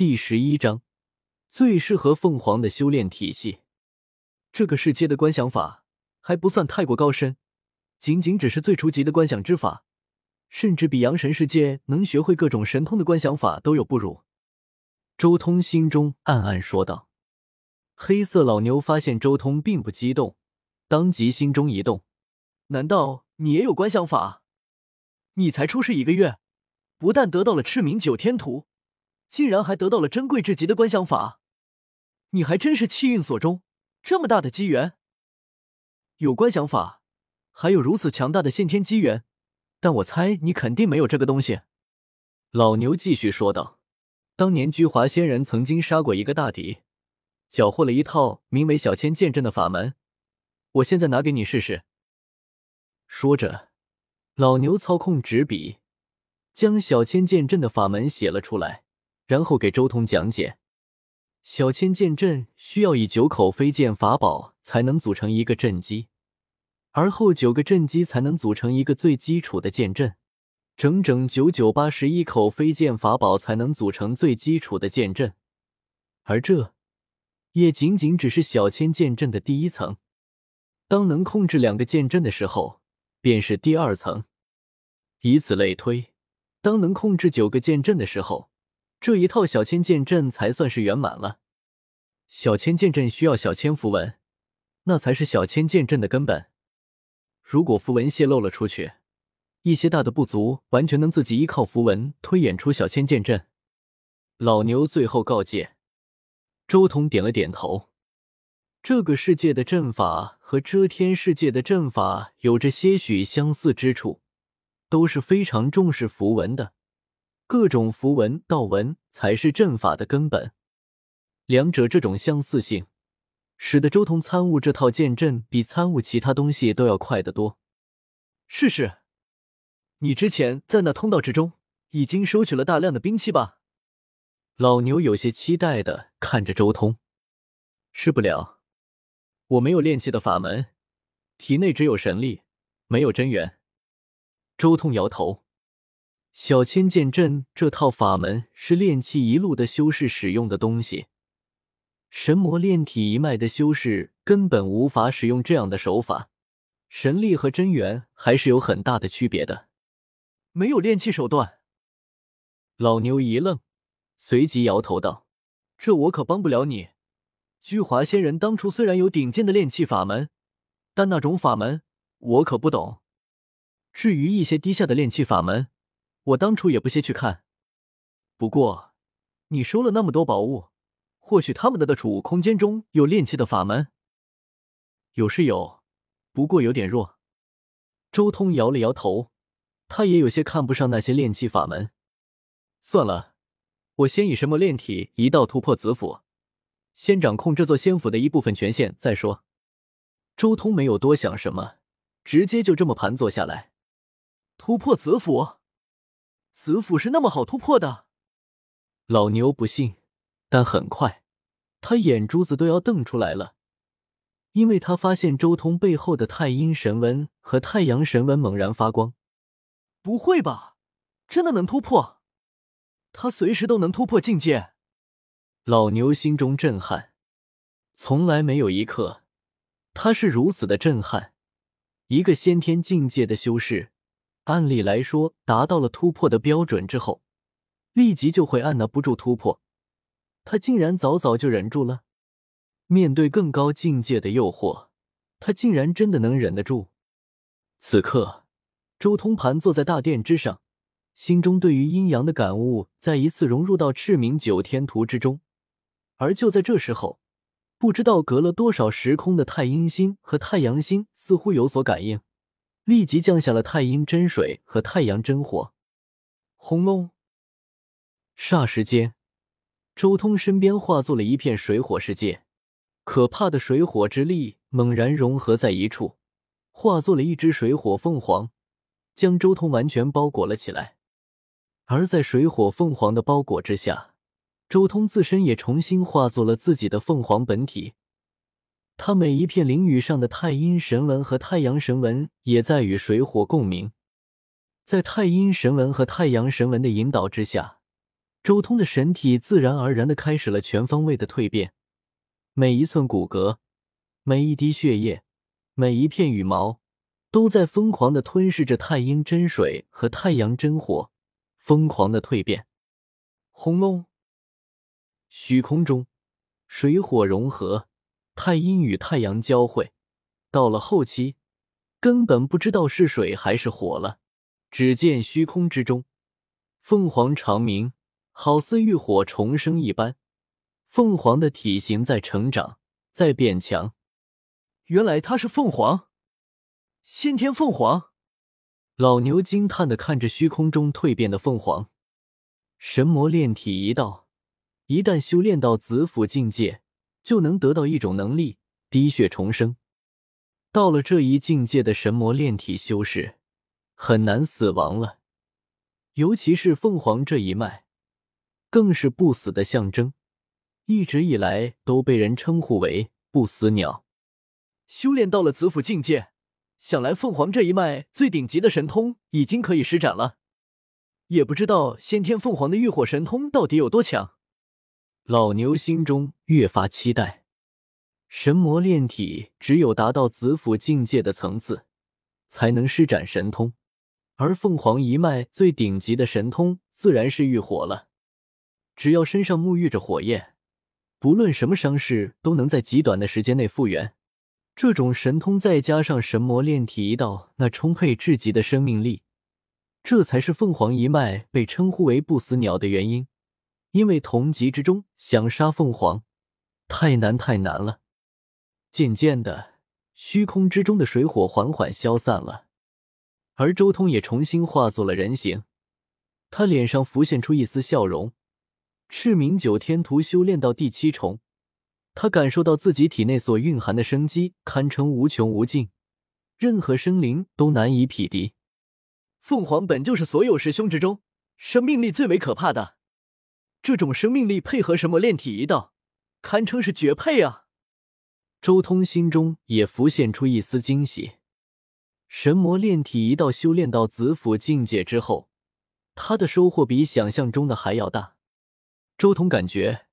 第十一章，最适合凤凰的修炼体系。这个世界的观想法还不算太过高深，仅仅只是最初级的观想之法，甚至比阳神世界能学会各种神通的观想法都有不如。周通心中暗暗说道。黑色老牛发现周通并不激动，当即心中一动：难道你也有观想法？你才出世一个月，不但得到了赤明九天图，竟然还得到了珍贵至极的观想法，你还真是气运所中，这么大的机缘。有观想法，还有如此强大的先天机缘，但我猜你肯定没有这个东西。老牛继续说道：“当年居华仙人曾经杀过一个大敌。”缴获了一套名为“小千剑阵”的法门，我现在拿给你试试。说着，老牛操控纸笔，将“小千剑阵”的法门写了出来，然后给周通讲解：“小千剑阵需要以九口飞剑法宝才能组成一个阵基，而后九个阵基才能组成一个最基础的剑阵，整整九九八十一口飞剑法宝才能组成最基础的剑阵，而这……”也仅仅只是小千剑阵的第一层，当能控制两个剑阵的时候，便是第二层。以此类推，当能控制九个剑阵的时候，这一套小千剑阵才算是圆满了。小千剑阵需要小千符文，那才是小千剑阵的根本。如果符文泄露了出去，一些大的部族完全能自己依靠符文推演出小千剑阵。老牛最后告诫。周彤点了点头。这个世界的阵法和遮天世界的阵法有着些许相似之处，都是非常重视符文的。各种符文、道文才是阵法的根本。两者这种相似性，使得周通参悟这套剑阵比参悟其他东西都要快得多。试试，你之前在那通道之中已经收取了大量的兵器吧？老牛有些期待的看着周通，试不了，我没有炼气的法门，体内只有神力，没有真元。周通摇头，小千剑阵这套法门是炼气一路的修士使用的东西，神魔炼体一脉的修士根本无法使用这样的手法，神力和真元还是有很大的区别的。没有炼气手段，老牛一愣。随即摇头道：“这我可帮不了你。居华仙人当初虽然有顶尖的炼气法门，但那种法门我可不懂。至于一些低下的炼气法门，我当初也不屑去看。不过，你收了那么多宝物，或许他们的的储物空间中有炼气的法门。有是有，不过有点弱。”周通摇了摇头，他也有些看不上那些炼气法门。算了。我先以什么炼体一道突破子府，先掌控这座仙府的一部分权限再说。周通没有多想什么，直接就这么盘坐下来。突破子府，子府是那么好突破的？老牛不信，但很快，他眼珠子都要瞪出来了，因为他发现周通背后的太阴神纹和太阳神纹猛然发光。不会吧，真的能突破？他随时都能突破境界，老牛心中震撼，从来没有一刻他是如此的震撼。一个先天境界的修士，按理来说达到了突破的标准之后，立即就会按捺不住突破，他竟然早早就忍住了。面对更高境界的诱惑，他竟然真的能忍得住。此刻，周通盘坐在大殿之上。心中对于阴阳的感悟再一次融入到赤明九天图之中，而就在这时候，不知道隔了多少时空的太阴星和太阳星似乎有所感应，立即降下了太阴真水和太阳真火。轰隆！霎时间，周通身边化作了一片水火世界，可怕的水火之力猛然融合在一处，化作了一只水火凤凰，将周通完全包裹了起来。而在水火凤凰的包裹之下，周通自身也重新化作了自己的凤凰本体。他每一片灵羽上的太阴神纹和太阳神纹也在与水火共鸣。在太阴神纹和太阳神纹的引导之下，周通的神体自然而然的开始了全方位的蜕变，每一寸骨骼，每一滴血液，每一片羽毛，都在疯狂的吞噬着太阴真水和太阳真火，疯狂的蜕变。轰隆！虚空中，水火融合，太阴与太阳交汇。到了后期，根本不知道是水还是火了。只见虚空之中，凤凰长鸣，好似浴火重生一般。凤凰的体型在成长，在变强。原来它是凤凰，先天凤凰。老牛惊叹的看着虚空中蜕变的凤凰。神魔炼体一道。一旦修炼到子府境界，就能得到一种能力——滴血重生。到了这一境界的神魔炼体修士，很难死亡了。尤其是凤凰这一脉，更是不死的象征，一直以来都被人称呼为不死鸟。修炼到了子府境界，想来凤凰这一脉最顶级的神通已经可以施展了。也不知道先天凤凰的浴火神通到底有多强。老牛心中越发期待，神魔炼体只有达到子府境界的层次，才能施展神通。而凤凰一脉最顶级的神通自然是浴火了。只要身上沐浴着火焰，不论什么伤势都能在极短的时间内复原。这种神通再加上神魔炼体一道那充沛至极的生命力，这才是凤凰一脉被称呼为不死鸟的原因。因为同级之中想杀凤凰太难太难了。渐渐的，虚空之中的水火缓缓消散了，而周通也重新化作了人形。他脸上浮现出一丝笑容。赤明九天图修炼到第七重，他感受到自己体内所蕴含的生机堪称无穷无尽，任何生灵都难以匹敌。凤凰本就是所有师兄之中生命力最为可怕的。这种生命力配合神魔炼体一道，堪称是绝配啊！周通心中也浮现出一丝惊喜。神魔炼体一道修炼到子府境界之后，他的收获比想象中的还要大。周通感觉，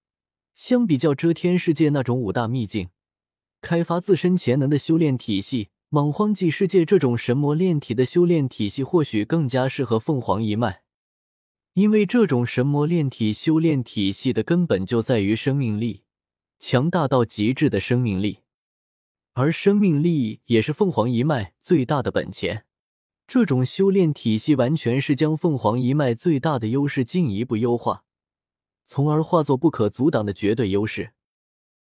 相比较遮天世界那种五大秘境，开发自身潜能的修炼体系，莽荒纪世界这种神魔炼体的修炼体系，或许更加适合凤凰一脉。因为这种神魔炼体修炼体系的根本就在于生命力，强大到极致的生命力，而生命力也是凤凰一脉最大的本钱。这种修炼体系完全是将凤凰一脉最大的优势进一步优化，从而化作不可阻挡的绝对优势。